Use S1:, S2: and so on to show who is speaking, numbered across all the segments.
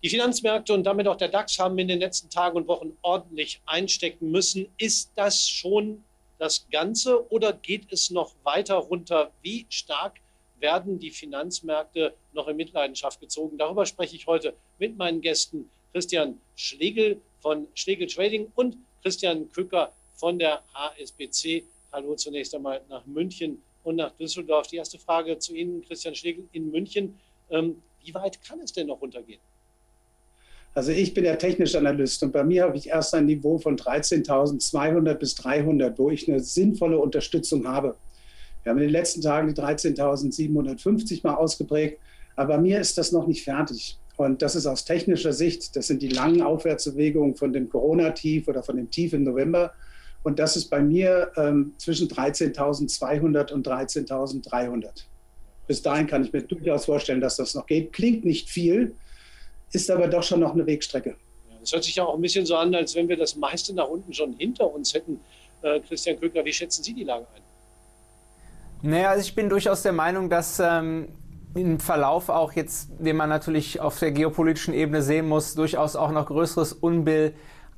S1: Die Finanzmärkte und damit auch der DAX haben in den letzten Tagen und Wochen ordentlich einstecken müssen. Ist das schon das Ganze oder geht es noch weiter runter? Wie stark werden die Finanzmärkte noch in Mitleidenschaft gezogen? Darüber spreche ich heute mit meinen Gästen Christian Schlegel von Schlegel Trading und Christian Kücker von der HSBC. Hallo zunächst einmal nach München und nach Düsseldorf. Die erste Frage zu Ihnen, Christian Schlegel in München. Ähm, wie weit kann es denn noch runtergehen?
S2: Also ich bin der technische Analyst und bei mir habe ich erst ein Niveau von 13.200 bis 300, wo ich eine sinnvolle Unterstützung habe. Wir haben in den letzten Tagen die 13.750 mal ausgeprägt, aber bei mir ist das noch nicht fertig. Und das ist aus technischer Sicht, das sind die langen Aufwärtsbewegungen von dem Corona-Tief oder von dem Tief im November. Und das ist bei mir ähm, zwischen 13.200 und 13.300. Bis dahin kann ich mir durchaus vorstellen, dass das noch geht. Klingt nicht viel, ist aber doch schon noch eine Wegstrecke.
S1: Es hört sich ja auch ein bisschen so an, als wenn wir das meiste nach unten schon hinter uns hätten. Äh, Christian Köckler, wie schätzen Sie die Lage ein?
S3: Naja, also ich bin durchaus der Meinung, dass ähm, im Verlauf auch jetzt, den man natürlich auf der geopolitischen Ebene sehen muss, durchaus auch noch größeres Unbill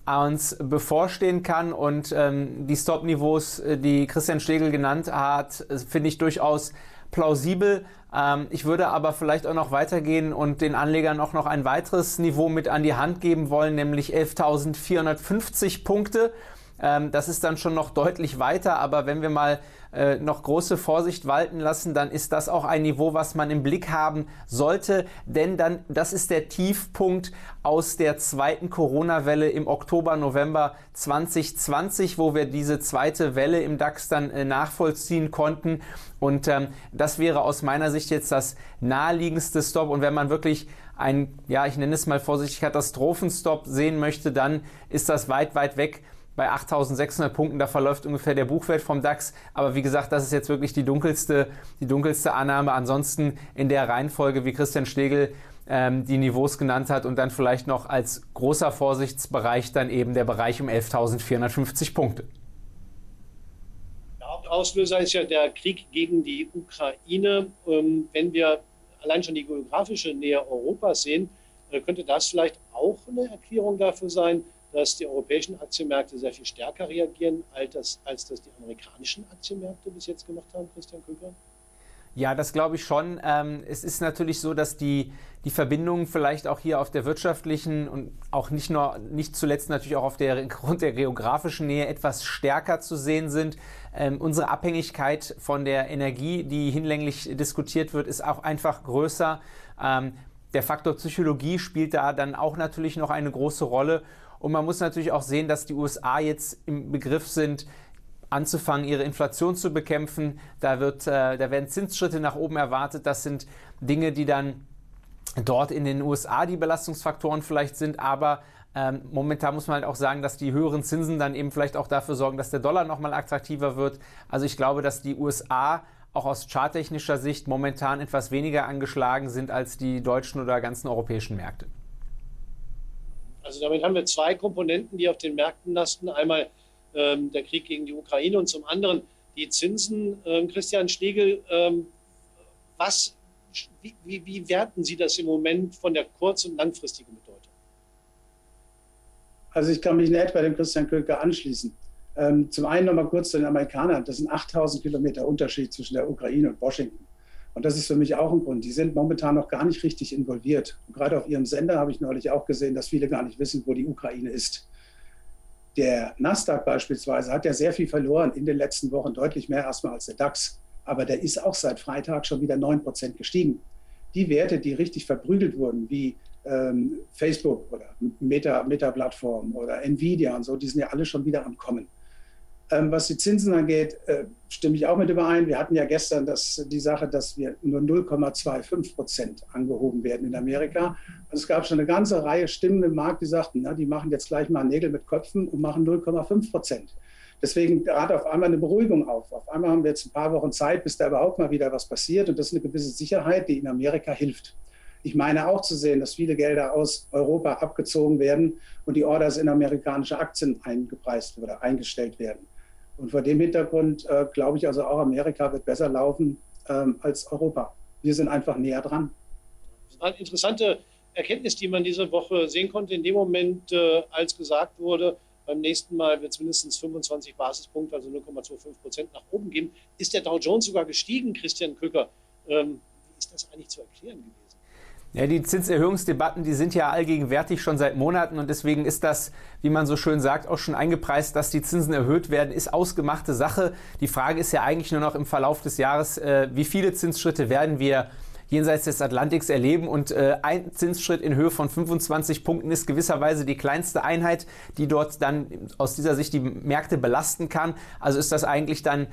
S3: uns bevorstehen kann. Und ähm, die Stop-Niveaus, äh, die Christian Schlegel genannt hat, äh, finde ich durchaus plausibel. Ähm, ich würde aber vielleicht auch noch weitergehen und den Anlegern auch noch ein weiteres Niveau mit an die Hand geben wollen, nämlich 11.450 Punkte. Ähm, das ist dann schon noch deutlich weiter, aber wenn wir mal äh, noch große Vorsicht walten lassen, dann ist das auch ein Niveau, was man im Blick haben sollte, denn dann das ist der Tiefpunkt aus der zweiten Corona-Welle im Oktober, November 2020, wo wir diese zweite Welle im DAX dann äh, nachvollziehen konnten. Und ähm, das wäre aus meiner Sicht jetzt das naheliegendste Stop. Und wenn man wirklich ein, ja, ich nenne es mal vorsichtig Katastrophenstop sehen möchte, dann ist das weit, weit weg bei 8600 Punkten, da verläuft ungefähr der Buchwert vom DAX. Aber wie gesagt, das ist jetzt wirklich die dunkelste, die dunkelste Annahme. Ansonsten in der Reihenfolge, wie Christian Stegel ähm, die Niveaus genannt hat und dann vielleicht noch als großer Vorsichtsbereich dann eben der Bereich um 11.450 Punkte.
S1: Der Hauptauslöser ist ja der Krieg gegen die Ukraine. Ähm, wenn wir allein schon die geografische Nähe Europas sehen, äh, könnte das vielleicht auch eine Erklärung dafür sein, dass die europäischen Aktienmärkte sehr viel stärker reagieren, als das, als das die amerikanischen Aktienmärkte bis jetzt gemacht haben, Christian Köker?
S3: Ja, das glaube ich schon. Ähm, es ist natürlich so, dass die, die Verbindungen vielleicht auch hier auf der wirtschaftlichen und auch nicht nur, nicht zuletzt natürlich auch auf der Grund der geografischen Nähe etwas stärker zu sehen sind. Ähm, unsere Abhängigkeit von der Energie, die hinlänglich diskutiert wird, ist auch einfach größer. Ähm, der Faktor Psychologie spielt da dann auch natürlich noch eine große Rolle. Und man muss natürlich auch sehen, dass die USA jetzt im Begriff sind, anzufangen, ihre Inflation zu bekämpfen. Da, wird, äh, da werden Zinsschritte nach oben erwartet. Das sind Dinge, die dann dort in den USA die Belastungsfaktoren vielleicht sind, aber ähm, momentan muss man halt auch sagen, dass die höheren Zinsen dann eben vielleicht auch dafür sorgen, dass der Dollar nochmal attraktiver wird. Also ich glaube, dass die USA auch aus charttechnischer Sicht momentan etwas weniger angeschlagen sind als die deutschen oder ganzen europäischen Märkte.
S1: Also damit haben wir zwei Komponenten, die auf den Märkten lasten. Einmal ähm, der Krieg gegen die Ukraine und zum anderen die Zinsen. Ähm, Christian Schlegel, ähm, was, wie, wie, werten Sie das im Moment von der kurz- und langfristigen Bedeutung?
S2: Also ich kann mich in etwa dem Christian Köker anschließen. Ähm, zum einen nochmal kurz zu den Amerikanern. Das sind 8000 Kilometer Unterschied zwischen der Ukraine und Washington. Und das ist für mich auch ein Grund. Die sind momentan noch gar nicht richtig involviert. Und gerade auf ihrem Sender habe ich neulich auch gesehen, dass viele gar nicht wissen, wo die Ukraine ist. Der Nasdaq beispielsweise hat ja sehr viel verloren in den letzten Wochen, deutlich mehr erstmal als der DAX. Aber der ist auch seit Freitag schon wieder 9% gestiegen. Die Werte, die richtig verprügelt wurden, wie ähm, Facebook oder Meta-Plattform Meta oder Nvidia und so, die sind ja alle schon wieder am Kommen. Ähm, was die Zinsen angeht, äh, stimme ich auch mit überein. Wir hatten ja gestern das, die Sache, dass wir nur 0,25 Prozent angehoben werden in Amerika. Also es gab schon eine ganze Reihe Stimmen im Markt, die sagten, na, die machen jetzt gleich mal Nägel mit Köpfen und machen 0,5 Prozent. Deswegen trat auf einmal eine Beruhigung auf. Auf einmal haben wir jetzt ein paar Wochen Zeit, bis da überhaupt mal wieder was passiert. Und das ist eine gewisse Sicherheit, die in Amerika hilft. Ich meine auch zu sehen, dass viele Gelder aus Europa abgezogen werden und die Orders in amerikanische Aktien eingepreist oder eingestellt werden. Und vor dem Hintergrund äh, glaube ich also auch, Amerika wird besser laufen ähm, als Europa. Wir sind einfach näher dran.
S1: Eine interessante Erkenntnis, die man diese Woche sehen konnte, in dem Moment, äh, als gesagt wurde, beim nächsten Mal wird es mindestens 25 Basispunkte, also 0,25 Prozent nach oben geben, ist der Dow Jones sogar gestiegen, Christian Köcker. Ähm, wie ist das eigentlich zu erklären gewesen?
S3: Ja, die Zinserhöhungsdebatten, die sind ja allgegenwärtig schon seit Monaten und deswegen ist das, wie man so schön sagt, auch schon eingepreist, dass die Zinsen erhöht werden, ist ausgemachte Sache. Die Frage ist ja eigentlich nur noch im Verlauf des Jahres, äh, wie viele Zinsschritte werden wir jenseits des Atlantiks erleben. Und äh, ein Zinsschritt in Höhe von 25 Punkten ist gewisserweise die kleinste Einheit, die dort dann aus dieser Sicht die Märkte belasten kann. Also ist das eigentlich dann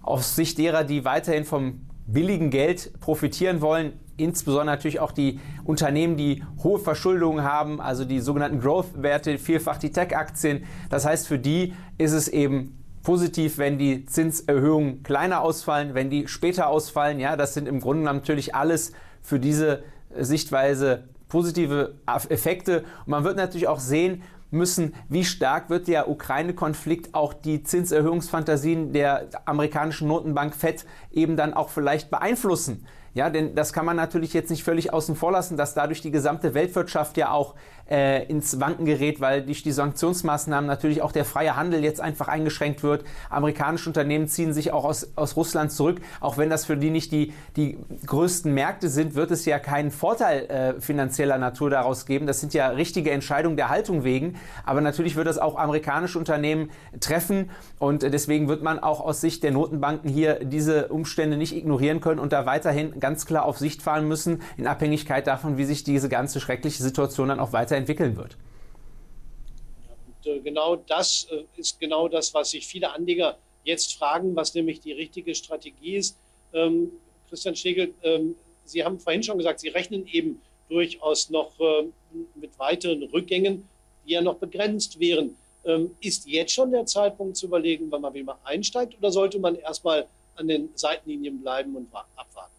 S3: aus Sicht derer, die weiterhin vom billigen Geld profitieren wollen, insbesondere natürlich auch die Unternehmen, die hohe Verschuldungen haben, also die sogenannten Growth-Werte, vielfach die Tech-Aktien. Das heißt, für die ist es eben positiv, wenn die Zinserhöhungen kleiner ausfallen, wenn die später ausfallen. Ja, das sind im Grunde natürlich alles für diese Sichtweise positive Effekte. Und man wird natürlich auch sehen müssen, wie stark wird der Ukraine-Konflikt auch die Zinserhöhungsfantasien der amerikanischen Notenbank FED eben dann auch vielleicht beeinflussen. Ja, denn das kann man natürlich jetzt nicht völlig außen vor lassen, dass dadurch die gesamte Weltwirtschaft ja auch äh, ins Wanken gerät, weil durch die Sanktionsmaßnahmen natürlich auch der freie Handel jetzt einfach eingeschränkt wird. Amerikanische Unternehmen ziehen sich auch aus, aus Russland zurück. Auch wenn das für die nicht die, die größten Märkte sind, wird es ja keinen Vorteil äh, finanzieller Natur daraus geben. Das sind ja richtige Entscheidungen der Haltung wegen. Aber natürlich wird das auch amerikanische Unternehmen treffen. Und deswegen wird man auch aus Sicht der Notenbanken hier diese Umstände nicht ignorieren können und da weiterhin ganz klar auf Sicht fahren müssen, in Abhängigkeit davon, wie sich diese ganze schreckliche Situation dann auch weiter entwickeln wird.
S1: Und, äh, genau das äh, ist genau das, was sich viele Anleger jetzt fragen, was nämlich die richtige Strategie ist. Ähm, Christian Schlegel, ähm, Sie haben vorhin schon gesagt, Sie rechnen eben durchaus noch äh, mit weiteren Rückgängen, die ja noch begrenzt wären. Ähm, ist jetzt schon der Zeitpunkt zu überlegen, wann man wieder einsteigt oder sollte man erstmal an den Seitenlinien bleiben und abwarten?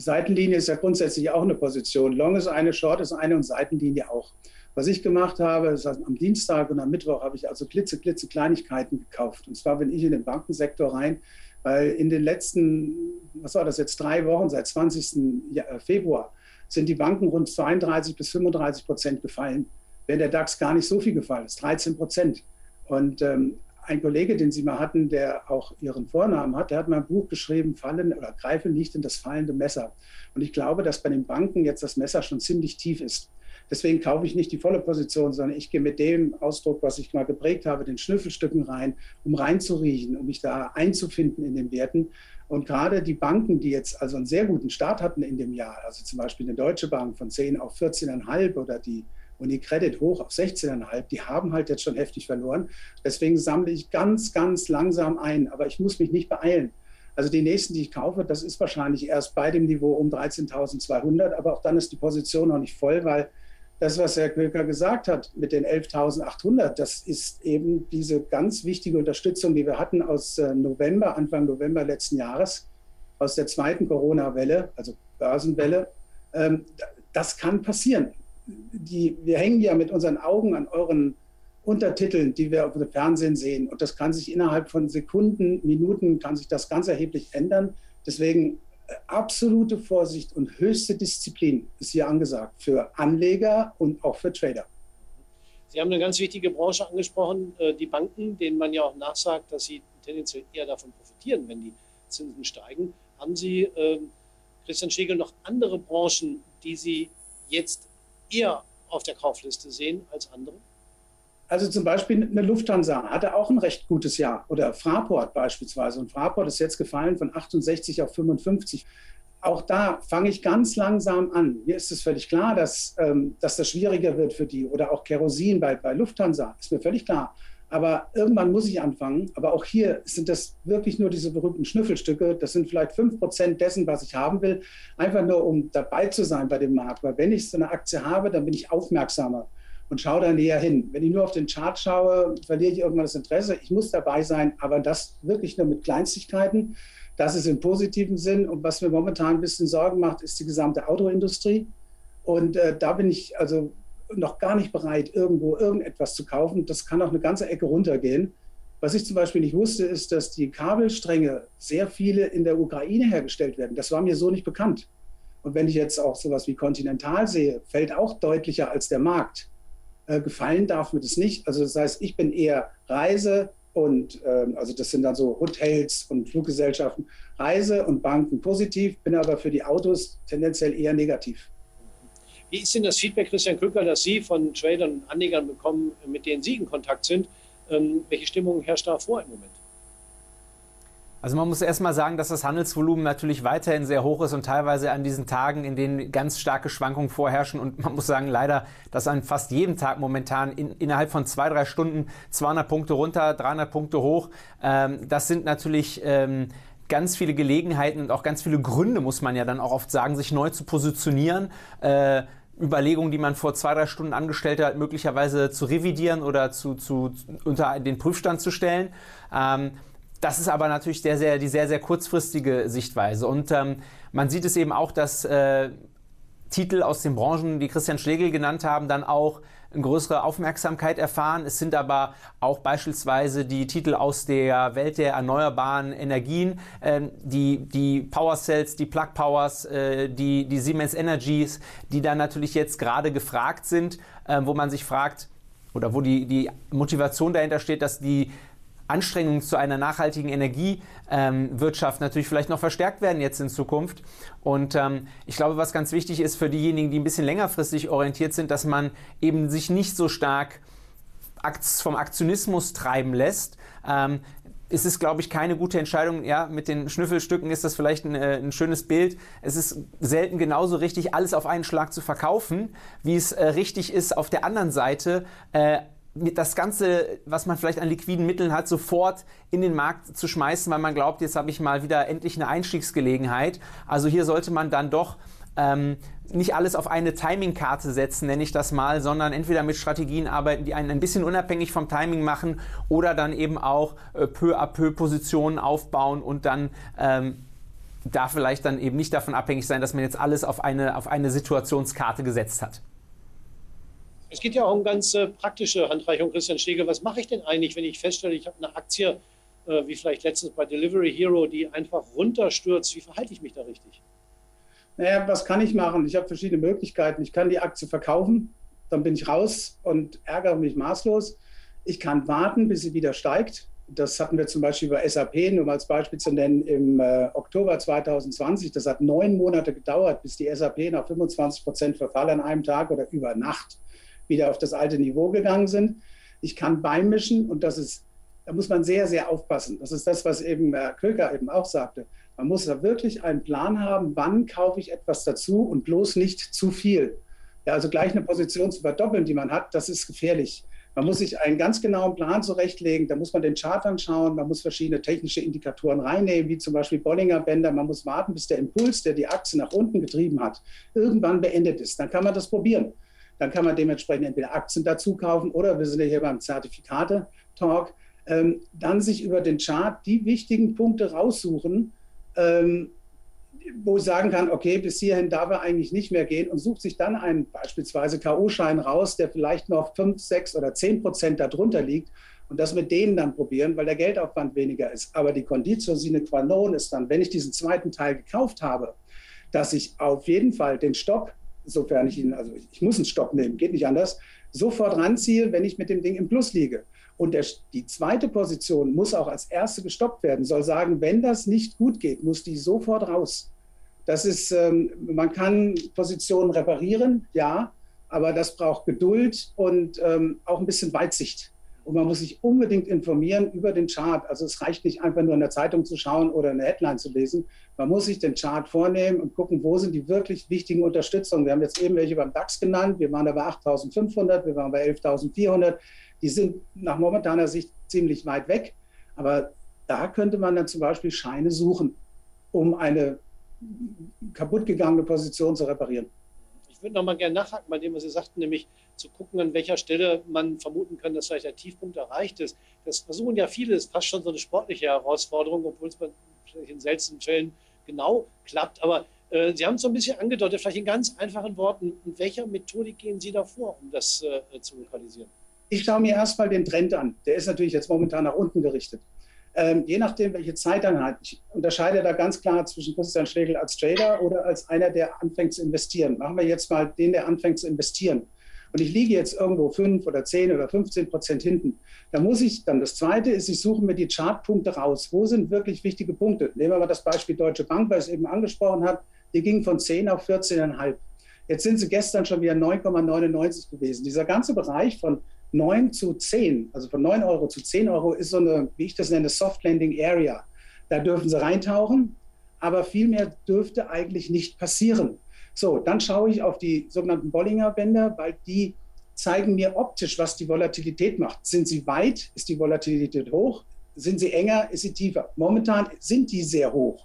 S2: Seitenlinie ist ja grundsätzlich auch eine Position. Long ist eine, Short ist eine und Seitenlinie auch. Was ich gemacht habe, ist am Dienstag und am Mittwoch habe ich also klitze, klitze Kleinigkeiten gekauft. Und zwar bin ich in den Bankensektor rein, weil in den letzten, was war das jetzt, drei Wochen, seit 20. Äh, Februar, sind die Banken rund 32 bis 35 Prozent gefallen. Wenn der DAX gar nicht so viel gefallen ist, 13 Prozent. Und ähm, ein Kollege, den Sie mal hatten, der auch Ihren Vornamen hat, der hat mal ein Buch geschrieben, Fallen oder Greife nicht in das fallende Messer. Und ich glaube, dass bei den Banken jetzt das Messer schon ziemlich tief ist. Deswegen kaufe ich nicht die volle Position, sondern ich gehe mit dem Ausdruck, was ich mal geprägt habe, den Schnüffelstücken rein, um reinzuriechen, um mich da einzufinden in den Werten. Und gerade die Banken, die jetzt also einen sehr guten Start hatten in dem Jahr, also zum Beispiel eine Deutsche Bank von 10 auf 14,5 oder die und die Credit hoch auf 16,5, die haben halt jetzt schon heftig verloren. Deswegen sammle ich ganz, ganz langsam ein, aber ich muss mich nicht beeilen. Also die nächsten, die ich kaufe, das ist wahrscheinlich erst bei dem Niveau um 13.200, aber auch dann ist die Position noch nicht voll, weil das, was Herr Köker gesagt hat mit den 11.800, das ist eben diese ganz wichtige Unterstützung, die wir hatten aus äh, November, Anfang November letzten Jahres, aus der zweiten Corona-Welle, also Börsenwelle. Ähm, das kann passieren die, wir hängen ja mit unseren Augen an euren Untertiteln, die wir auf dem Fernsehen sehen. Und das kann sich innerhalb von Sekunden, Minuten, kann sich das ganz erheblich ändern. Deswegen äh, absolute Vorsicht und höchste Disziplin ist hier angesagt für Anleger und auch für Trader.
S1: Sie haben eine ganz wichtige Branche angesprochen, äh, die Banken, denen man ja auch nachsagt, dass sie tendenziell eher davon profitieren, wenn die Zinsen steigen. Haben Sie, ähm, Christian Schlegel, noch andere Branchen, die Sie jetzt eher auf der Kaufliste sehen als andere?
S2: Also zum Beispiel eine Lufthansa hatte auch ein recht gutes Jahr oder Fraport beispielsweise. Und Fraport ist jetzt gefallen von 68 auf 55. Auch da fange ich ganz langsam an. Mir ist es völlig klar, dass, ähm, dass das schwieriger wird für die. Oder auch Kerosin bei, bei Lufthansa, ist mir völlig klar. Aber irgendwann muss ich anfangen. Aber auch hier sind das wirklich nur diese berühmten Schnüffelstücke. Das sind vielleicht fünf Prozent dessen, was ich haben will. Einfach nur, um dabei zu sein bei dem Markt. Weil wenn ich so eine Aktie habe, dann bin ich aufmerksamer und schaue da näher hin. Wenn ich nur auf den Chart schaue, verliere ich irgendwann das Interesse. Ich muss dabei sein, aber das wirklich nur mit Kleinstigkeiten. Das ist im positiven Sinn. Und was mir momentan ein bisschen Sorgen macht, ist die gesamte Autoindustrie. Und äh, da bin ich also noch gar nicht bereit, irgendwo irgendetwas zu kaufen. Das kann auch eine ganze Ecke runtergehen. Was ich zum Beispiel nicht wusste, ist, dass die Kabelstränge sehr viele in der Ukraine hergestellt werden. Das war mir so nicht bekannt. Und wenn ich jetzt auch sowas wie Continental sehe, fällt auch deutlicher als der Markt. Äh, gefallen darf mir das nicht. Also das heißt, ich bin eher Reise und ähm, also das sind dann so Hotels und Fluggesellschaften, Reise und Banken positiv, bin aber für die Autos tendenziell eher negativ.
S1: Wie ist denn das Feedback, Christian Krücker, das Sie von Tradern und Anlegern bekommen, mit denen Sie in Kontakt sind? Ähm, welche Stimmung herrscht da vor im Moment?
S3: Also man muss erstmal sagen, dass das Handelsvolumen natürlich weiterhin sehr hoch ist und teilweise an diesen Tagen, in denen ganz starke Schwankungen vorherrschen. Und man muss sagen, leider, dass an fast jedem Tag momentan in, innerhalb von zwei, drei Stunden 200 Punkte runter, 300 Punkte hoch. Ähm, das sind natürlich... Ähm, ganz viele Gelegenheiten und auch ganz viele Gründe, muss man ja dann auch oft sagen, sich neu zu positionieren. Äh, Überlegungen, die man vor zwei, drei Stunden angestellt hat, möglicherweise zu revidieren oder zu, zu, unter den Prüfstand zu stellen. Ähm, das ist aber natürlich sehr, sehr, die sehr, sehr kurzfristige Sichtweise. Und ähm, man sieht es eben auch, dass äh, Titel aus den Branchen, die Christian Schlegel genannt haben, dann auch eine größere Aufmerksamkeit erfahren. Es sind aber auch beispielsweise die Titel aus der Welt der erneuerbaren Energien, äh, die, die Power Cells, die Plug Powers, äh, die, die Siemens Energies, die dann natürlich jetzt gerade gefragt sind, äh, wo man sich fragt, oder wo die, die Motivation dahinter steht, dass die Anstrengungen zu einer nachhaltigen Energiewirtschaft ähm, natürlich vielleicht noch verstärkt werden jetzt in Zukunft. Und ähm, ich glaube, was ganz wichtig ist für diejenigen, die ein bisschen längerfristig orientiert sind, dass man eben sich nicht so stark vom Aktionismus treiben lässt. Ähm, es ist, glaube ich, keine gute Entscheidung. Ja, mit den Schnüffelstücken ist das vielleicht ein, äh, ein, schönes Bild. Es ist selten genauso richtig, alles auf einen Schlag zu verkaufen, wie es äh, richtig ist, auf der anderen Seite äh, das Ganze, was man vielleicht an liquiden Mitteln hat, sofort in den Markt zu schmeißen, weil man glaubt, jetzt habe ich mal wieder endlich eine Einstiegsgelegenheit. Also hier sollte man dann doch ähm, nicht alles auf eine Timingkarte setzen, nenne ich das mal, sondern entweder mit Strategien arbeiten, die einen ein bisschen unabhängig vom Timing machen oder dann eben auch äh, peu à peu Positionen aufbauen und dann ähm, da vielleicht dann eben nicht davon abhängig sein, dass man jetzt alles auf eine, auf eine Situationskarte gesetzt hat.
S1: Es geht ja auch um ganz äh, praktische Handreichung, Christian Schlegel. Was mache ich denn eigentlich, wenn ich feststelle, ich habe eine Aktie, äh, wie vielleicht letztens bei Delivery Hero, die einfach runterstürzt? Wie verhalte ich mich da richtig?
S2: Naja, was kann ich machen? Ich habe verschiedene Möglichkeiten. Ich kann die Aktie verkaufen, dann bin ich raus und ärgere mich maßlos. Ich kann warten, bis sie wieder steigt. Das hatten wir zum Beispiel bei SAP, nur mal als Beispiel zu nennen, im äh, Oktober 2020. Das hat neun Monate gedauert, bis die SAP nach 25 Prozent Verfall an einem Tag oder über Nacht wieder auf das alte Niveau gegangen sind. Ich kann beimischen und das ist, da muss man sehr, sehr aufpassen. Das ist das, was eben Herr Köker eben auch sagte. Man muss da wirklich einen Plan haben, wann kaufe ich etwas dazu und bloß nicht zu viel. Ja, also gleich eine Position zu verdoppeln, die man hat, das ist gefährlich. Man muss sich einen ganz genauen Plan zurechtlegen. Da muss man den Chart anschauen. Man muss verschiedene technische Indikatoren reinnehmen, wie zum Beispiel Bollinger Bänder. Man muss warten, bis der Impuls, der die Achse nach unten getrieben hat, irgendwann beendet ist. Dann kann man das probieren. Dann kann man dementsprechend entweder Aktien dazu kaufen oder wir sind ja hier beim Zertifikate-Talk, ähm, dann sich über den Chart die wichtigen Punkte raussuchen, ähm, wo ich sagen kann, okay, bis hierhin darf er eigentlich nicht mehr gehen und sucht sich dann einen beispielsweise K.O.-Schein raus, der vielleicht noch 5, 6 oder 10 Prozent darunter liegt und das mit denen dann probieren, weil der Geldaufwand weniger ist. Aber die Conditio sine qua non ist dann, wenn ich diesen zweiten Teil gekauft habe, dass ich auf jeden Fall den Stopp sofern ich ihn, also ich muss einen Stopp nehmen, geht nicht anders, sofort ranziehe, wenn ich mit dem Ding im Plus liege. Und der, die zweite Position muss auch als erste gestoppt werden, soll sagen, wenn das nicht gut geht, muss die sofort raus. Das ist, ähm, man kann Positionen reparieren, ja, aber das braucht Geduld und ähm, auch ein bisschen Weitsicht. Und man muss sich unbedingt informieren über den Chart. Also es reicht nicht einfach nur in der Zeitung zu schauen oder eine Headline zu lesen. Man muss sich den Chart vornehmen und gucken, wo sind die wirklich wichtigen Unterstützungen. Wir haben jetzt eben welche beim DAX genannt. Wir waren da bei 8.500, wir waren bei 11.400. Die sind nach momentaner Sicht ziemlich weit weg. Aber da könnte man dann zum Beispiel Scheine suchen, um eine kaputtgegangene Position zu reparieren.
S1: Ich würde noch mal gerne nachhaken bei dem, was Sie sagten, nämlich zu gucken, an welcher Stelle man vermuten kann, dass vielleicht der Tiefpunkt erreicht ist. Das versuchen ja viele, das ist fast schon so eine sportliche Herausforderung, obwohl es in seltenen Fällen genau klappt. Aber äh, Sie haben es so ein bisschen angedeutet, vielleicht in ganz einfachen Worten. In welcher Methodik gehen Sie da vor, um das äh, zu lokalisieren?
S2: Ich schaue mir erstmal den Trend an. Der ist natürlich jetzt momentan nach unten gerichtet. ähm, je nachdem, welche Zeiteinheit. Ich unterscheide da ganz klar zwischen Christian Schlegel als Trader oder als einer, der anfängt zu investieren. Machen wir jetzt mal den, der anfängt zu investieren. Und ich liege jetzt irgendwo 5 oder 10 oder 15 Prozent hinten. Da muss ich dann, das Zweite ist, ich suche mir die Chartpunkte raus. Wo sind wirklich wichtige Punkte? Nehmen wir mal das Beispiel Deutsche Bank, weil es eben angesprochen hat. Die ging von 10 auf 14,5. Jetzt sind sie gestern schon wieder 9,99 gewesen. Dieser ganze Bereich von 9 zu 10, also von 9 Euro zu 10 Euro, ist so eine, wie ich das nenne, Soft Landing Area. Da dürfen sie reintauchen, aber viel mehr dürfte eigentlich nicht passieren. So, dann schaue ich auf die sogenannten Bollinger Bänder, weil die zeigen mir optisch, was die Volatilität macht. Sind sie weit, ist die Volatilität hoch. Sind sie enger, ist sie tiefer. Momentan sind die sehr hoch.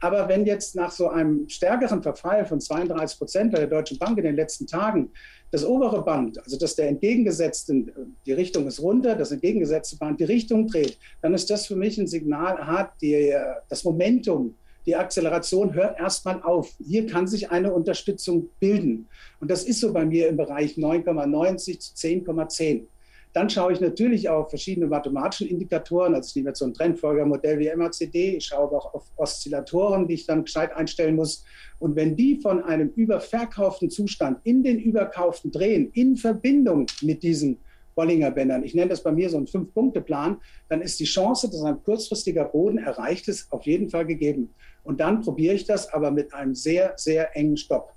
S2: Aber wenn jetzt nach so einem stärkeren Verfall von 32 Prozent bei der Deutschen Bank in den letzten Tagen das obere Band, also dass der entgegengesetzte, die Richtung ist runter, das entgegengesetzte Band die Richtung dreht, dann ist das für mich ein Signal, hat die, das Momentum, die Akzeleration hört erstmal auf. Hier kann sich eine Unterstützung bilden. Und das ist so bei mir im Bereich 9,90 zu 10,10. Dann schaue ich natürlich auf verschiedene mathematische Indikatoren. Also ich nehme jetzt so ein Trendfolgermodell wie MACD. Ich schaue aber auch auf Oszillatoren, die ich dann gescheit einstellen muss. Und wenn die von einem überverkauften Zustand in den überkauften drehen, in Verbindung mit diesen Bollinger Bändern, ich nenne das bei mir so einen Fünf-Punkte-Plan, dann ist die Chance, dass ein kurzfristiger Boden erreicht ist, auf jeden Fall gegeben. Und dann probiere ich das aber mit einem sehr, sehr engen Stopp.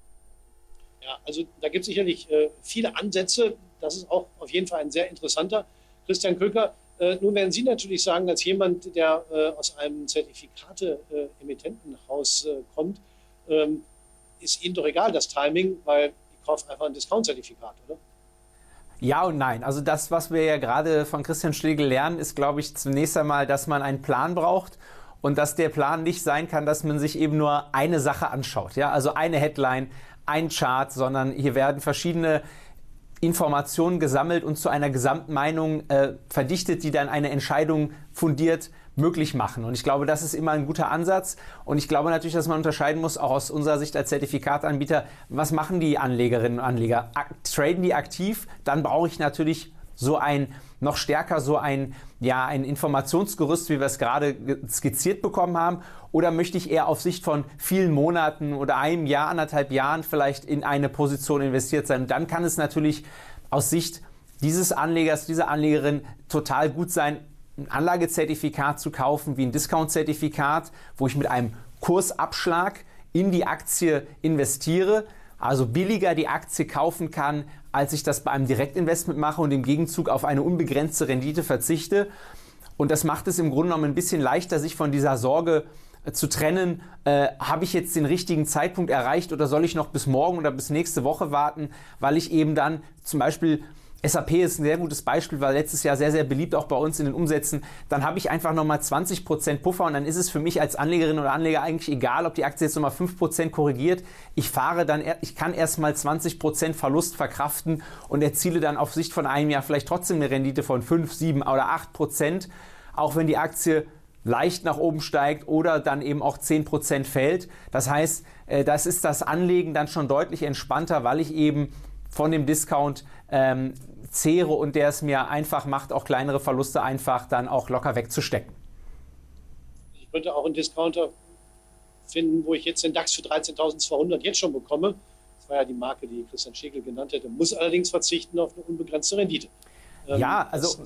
S1: Ja, also da gibt es sicherlich äh, viele Ansätze. Das ist auch auf jeden Fall ein sehr interessanter. Christian Köker, äh, nun werden Sie natürlich sagen, als jemand, der äh, aus einem Zertifikate-Emittentenhaus äh, kommt, ähm, ist Ihnen doch egal das Timing, weil ich kaufe einfach ein Discount-Zertifikat, oder?
S3: Ja und nein. Also das, was wir ja gerade von Christian Schlegel lernen, ist, glaube ich, zunächst einmal, dass man einen Plan braucht und dass der Plan nicht sein kann, dass man sich eben nur eine Sache anschaut. Ja, also eine Headline, ein Chart, sondern hier werden verschiedene Informationen gesammelt und zu einer Gesamtmeinung äh, verdichtet, die dann eine Entscheidung fundiert möglich machen. Und ich glaube, das ist immer ein guter Ansatz. Und ich glaube natürlich, dass man unterscheiden muss, auch aus unserer Sicht als Zertifikatanbieter, was machen die Anlegerinnen und Anleger? traden die aktiv? Dann brauche ich natürlich so ein noch stärker so ein, ja, ein Informationsgerüst, wie wir es gerade skizziert bekommen haben? Oder möchte ich eher auf Sicht von vielen Monaten oder einem Jahr, anderthalb Jahren vielleicht in eine Position investiert sein? Und dann kann es natürlich aus Sicht dieses Anlegers, dieser Anlegerin total gut sein, ein Anlagezertifikat zu kaufen, wie ein Discount-Zertifikat, wo ich mit einem Kursabschlag in die Aktie investiere, also billiger die Aktie kaufen kann, als ich das bei einem Direktinvestment mache und im Gegenzug auf eine unbegrenzte Rendite verzichte. Und das macht es im Grunde genommen ein bisschen leichter, sich von dieser Sorge äh, zu trennen, äh, habe ich jetzt den richtigen Zeitpunkt erreicht oder soll ich noch bis morgen oder bis nächste Woche warten, weil ich eben dann zum Beispiel SAP ist ein sehr gutes Beispiel, war letztes Jahr sehr, sehr beliebt, auch bei uns in den Umsätzen. Dann habe ich einfach nochmal 20% Puffer und dann ist es für mich als Anlegerin oder Anleger eigentlich egal, ob die Aktie jetzt nochmal 5% korrigiert. Ich fahre dann, ich kann erstmal 20% Verlust verkraften und erziele dann auf Sicht von einem Jahr vielleicht trotzdem eine Rendite von 5, 7 oder 8%, auch wenn die Aktie leicht nach oben steigt oder dann eben auch 10% fällt. Das heißt, äh, das ist das Anlegen dann schon deutlich entspannter, weil ich eben von dem Discount ähm, zehre und der es mir einfach macht, auch kleinere Verluste einfach dann auch locker wegzustecken.
S1: Ich könnte auch einen Discounter finden, wo ich jetzt den DAX für 13.200 jetzt schon bekomme. Das war ja die Marke, die Christian Schegel genannt hätte. Muss allerdings verzichten auf eine unbegrenzte Rendite.
S3: Ähm, ja, also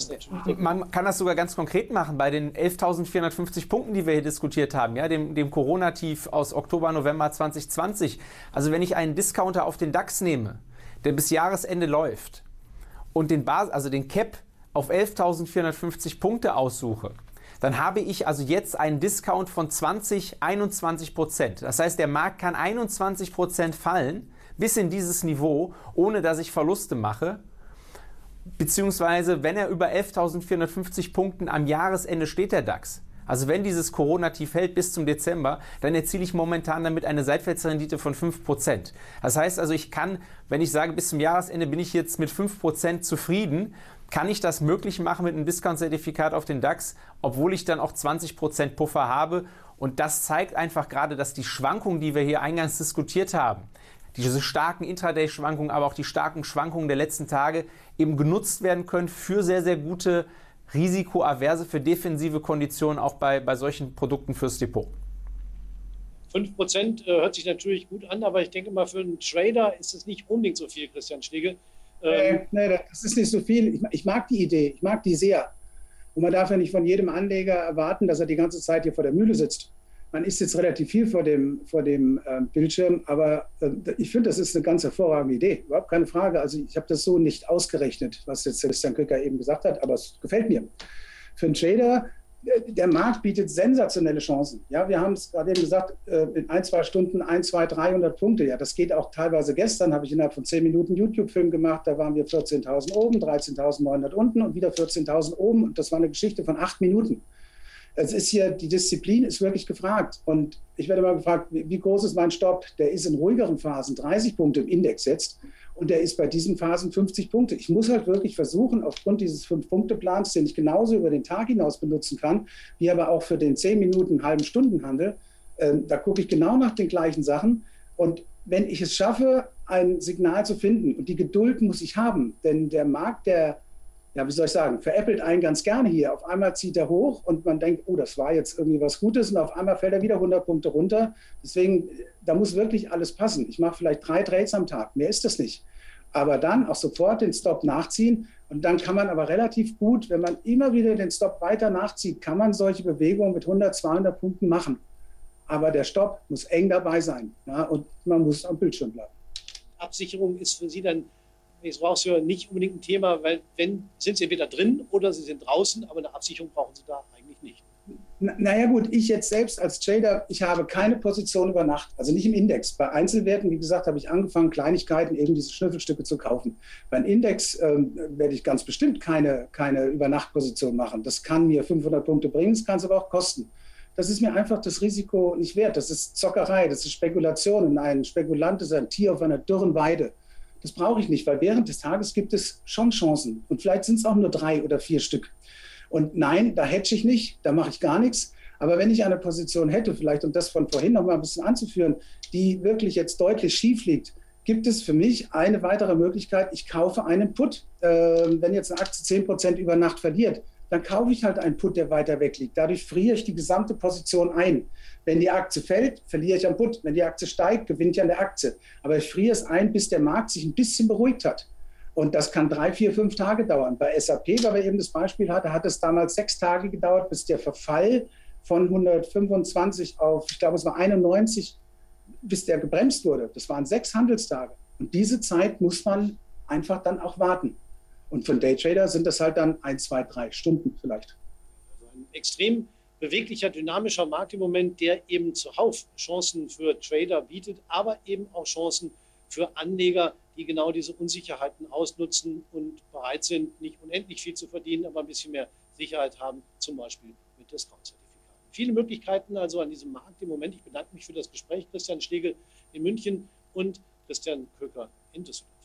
S3: man kann das sogar ganz konkret machen bei den 11.450 Punkten, die wir hier diskutiert haben, ja, dem, dem Corona-Tief aus Oktober, November 2020. Also wenn ich einen Discounter auf den DAX nehme, der bis Jahresende läuft, und den, Bas also den Cap auf 11.450 Punkte aussuche, dann habe ich also jetzt einen Discount von 20, 21 Prozent. Das heißt, der Markt kann 21 Prozent fallen bis in dieses Niveau, ohne dass ich Verluste mache. Beziehungsweise, wenn er über 11.450 Punkten am Jahresende steht, der DAX, also wenn dieses Corona-Tief hält bis zum Dezember, dann erziele ich momentan damit eine Seitwärtsrendite von 5%. Das heißt also, ich kann, wenn ich sage, bis zum Jahresende bin ich jetzt mit 5% zufrieden, kann ich das möglich machen mit einem Discount-Zertifikat auf den DAX, obwohl ich dann auch 20% Puffer habe. Und das zeigt einfach gerade, dass die Schwankungen, die wir hier eingangs diskutiert haben, diese starken Intraday-Schwankungen, aber auch die starken Schwankungen der letzten Tage eben genutzt werden können für sehr, sehr gute risikoaverse für defensive Konditionen auch bei, bei solchen Produkten fürs Depot?
S1: 5% äh, hört sich natürlich gut an, aber ich denke mal, für einen Trader ist es nicht unbedingt so viel, Christian Schlegel.
S2: Ähm, nee, nee, das ist nicht so viel. Ich, ich, mag die Idee, ich mag die sehr. Und man darf ja nicht von jedem Anleger erwarten, dass er die ganze Zeit hier vor der Mühle sitzt. Man ist jetzt relativ viel vor dem, vor dem äh, Bildschirm, aber äh, ich finde, das ist eine ganz hervorragende Idee. Überhaupt keine Frage. Also ich habe das so nicht ausgerechnet, was jetzt Christian Köcker eben gesagt hat, aber es gefällt mir. Für einen Trader der Markt bietet sensationelle Chancen. Ja, wir haben es gerade eben gesagt, äh, in ein, zwei Stunden ein, zwei, 300 Punkte. Ja, das geht auch teilweise. Gestern habe ich innerhalb von zehn Minuten YouTube-Film gemacht. Da waren wir 14.000 oben, 13.900 unten und wieder 14.000 oben. Und das war eine Geschichte von acht Minuten. Es ist hier, die Disziplin ist wirklich gefragt. Und ich werde mal gefragt, wie groß ist mein Stopp? Der ist in ruhigeren Phasen 30 Punkte im Index jetzt und der ist bei diesen Phasen 50 Punkte. Ich muss halt wirklich versuchen, aufgrund dieses Fünf-Punkte-Plans, den ich genauso über den Tag hinaus benutzen kann, wie aber auch für den 10 Minuten, halben Stunden Handel, äh, da gucke ich genau nach den gleichen Sachen. Und wenn ich es schaffe, ein Signal zu finden, und die Geduld muss ich haben, denn der Markt, der ja, wie soll ich sagen, veräppelt einen ganz gerne hier. Auf einmal zieht er hoch und man denkt, oh, das war jetzt irgendwie was Gutes und auf einmal fällt er wieder 100 Punkte runter. Deswegen, da muss wirklich alles passen. Ich mache vielleicht drei Trades am Tag, mehr ist das nicht. Aber dann auch sofort den Stop nachziehen und dann kann man aber relativ gut, wenn man immer wieder den Stop weiter nachzieht, kann man solche Bewegungen mit 100, 200 Punkten machen. Aber der Stopp muss eng dabei sein ja, und man muss am Bildschirm bleiben.
S1: Absicherung ist für Sie dann ja nicht unbedingt ein Thema, weil wenn sind sie entweder drin oder sie sind draußen, aber eine Absicherung brauchen sie da eigentlich nicht.
S2: naja gut, ich jetzt selbst als Trader, ich habe keine Position über Nacht, also nicht im Index. Bei Einzelwerten, wie gesagt, habe ich angefangen, Kleinigkeiten, eben diese Schnüffelstücke zu kaufen. Beim Index ähm, werde ich ganz bestimmt keine, keine Übernachtposition machen. Das kann mir 500 Punkte bringen, das kann es aber auch kosten. Das ist mir einfach das Risiko nicht wert. Das ist Zockerei, das ist Spekulation. Und ein Spekulant ist ein Tier auf einer dürren Weide. Das brauche ich nicht, weil während des Tages gibt es schon Chancen. Und vielleicht sind es auch nur drei oder vier Stück. Und nein, da hätte ich nicht, da mache ich gar nichts. Aber wenn ich eine Position hätte, vielleicht um das von vorhin noch mal ein bisschen anzuführen, die wirklich jetzt deutlich schief liegt, gibt es für mich eine weitere Möglichkeit. Ich kaufe einen Put. Äh, wenn jetzt eine Aktie 10 Prozent über Nacht verliert, dann kaufe ich halt einen Put, der weiter weg liegt. Dadurch friere ich die gesamte Position ein. Wenn die Aktie fällt, verliere ich am Put. Wenn die Aktie steigt, gewinne ich an der Aktie. Aber ich friere es ein, bis der Markt sich ein bisschen beruhigt hat. Und das kann drei, vier, fünf Tage dauern. Bei SAP, weil wir eben das Beispiel hatten, hat es damals sechs Tage gedauert, bis der Verfall von 125 auf, ich glaube, es war 91, bis der gebremst wurde. Das waren sechs Handelstage. Und diese Zeit muss man einfach dann auch warten. Und für einen Daytrader sind das halt dann ein, zwei, drei Stunden vielleicht.
S1: Also ein extrem beweglicher, dynamischer Markt im Moment, der eben zuhauf Chancen für Trader bietet, aber eben auch Chancen für Anleger, die genau diese Unsicherheiten ausnutzen und bereit sind, nicht unendlich viel zu verdienen, aber ein bisschen mehr Sicherheit haben, zum Beispiel mit Discount-Zertifikaten. Viele Möglichkeiten also an diesem Markt im Moment. Ich bedanke mich für das Gespräch, Christian Schlegel in München und Christian Köcker in Düsseldorf.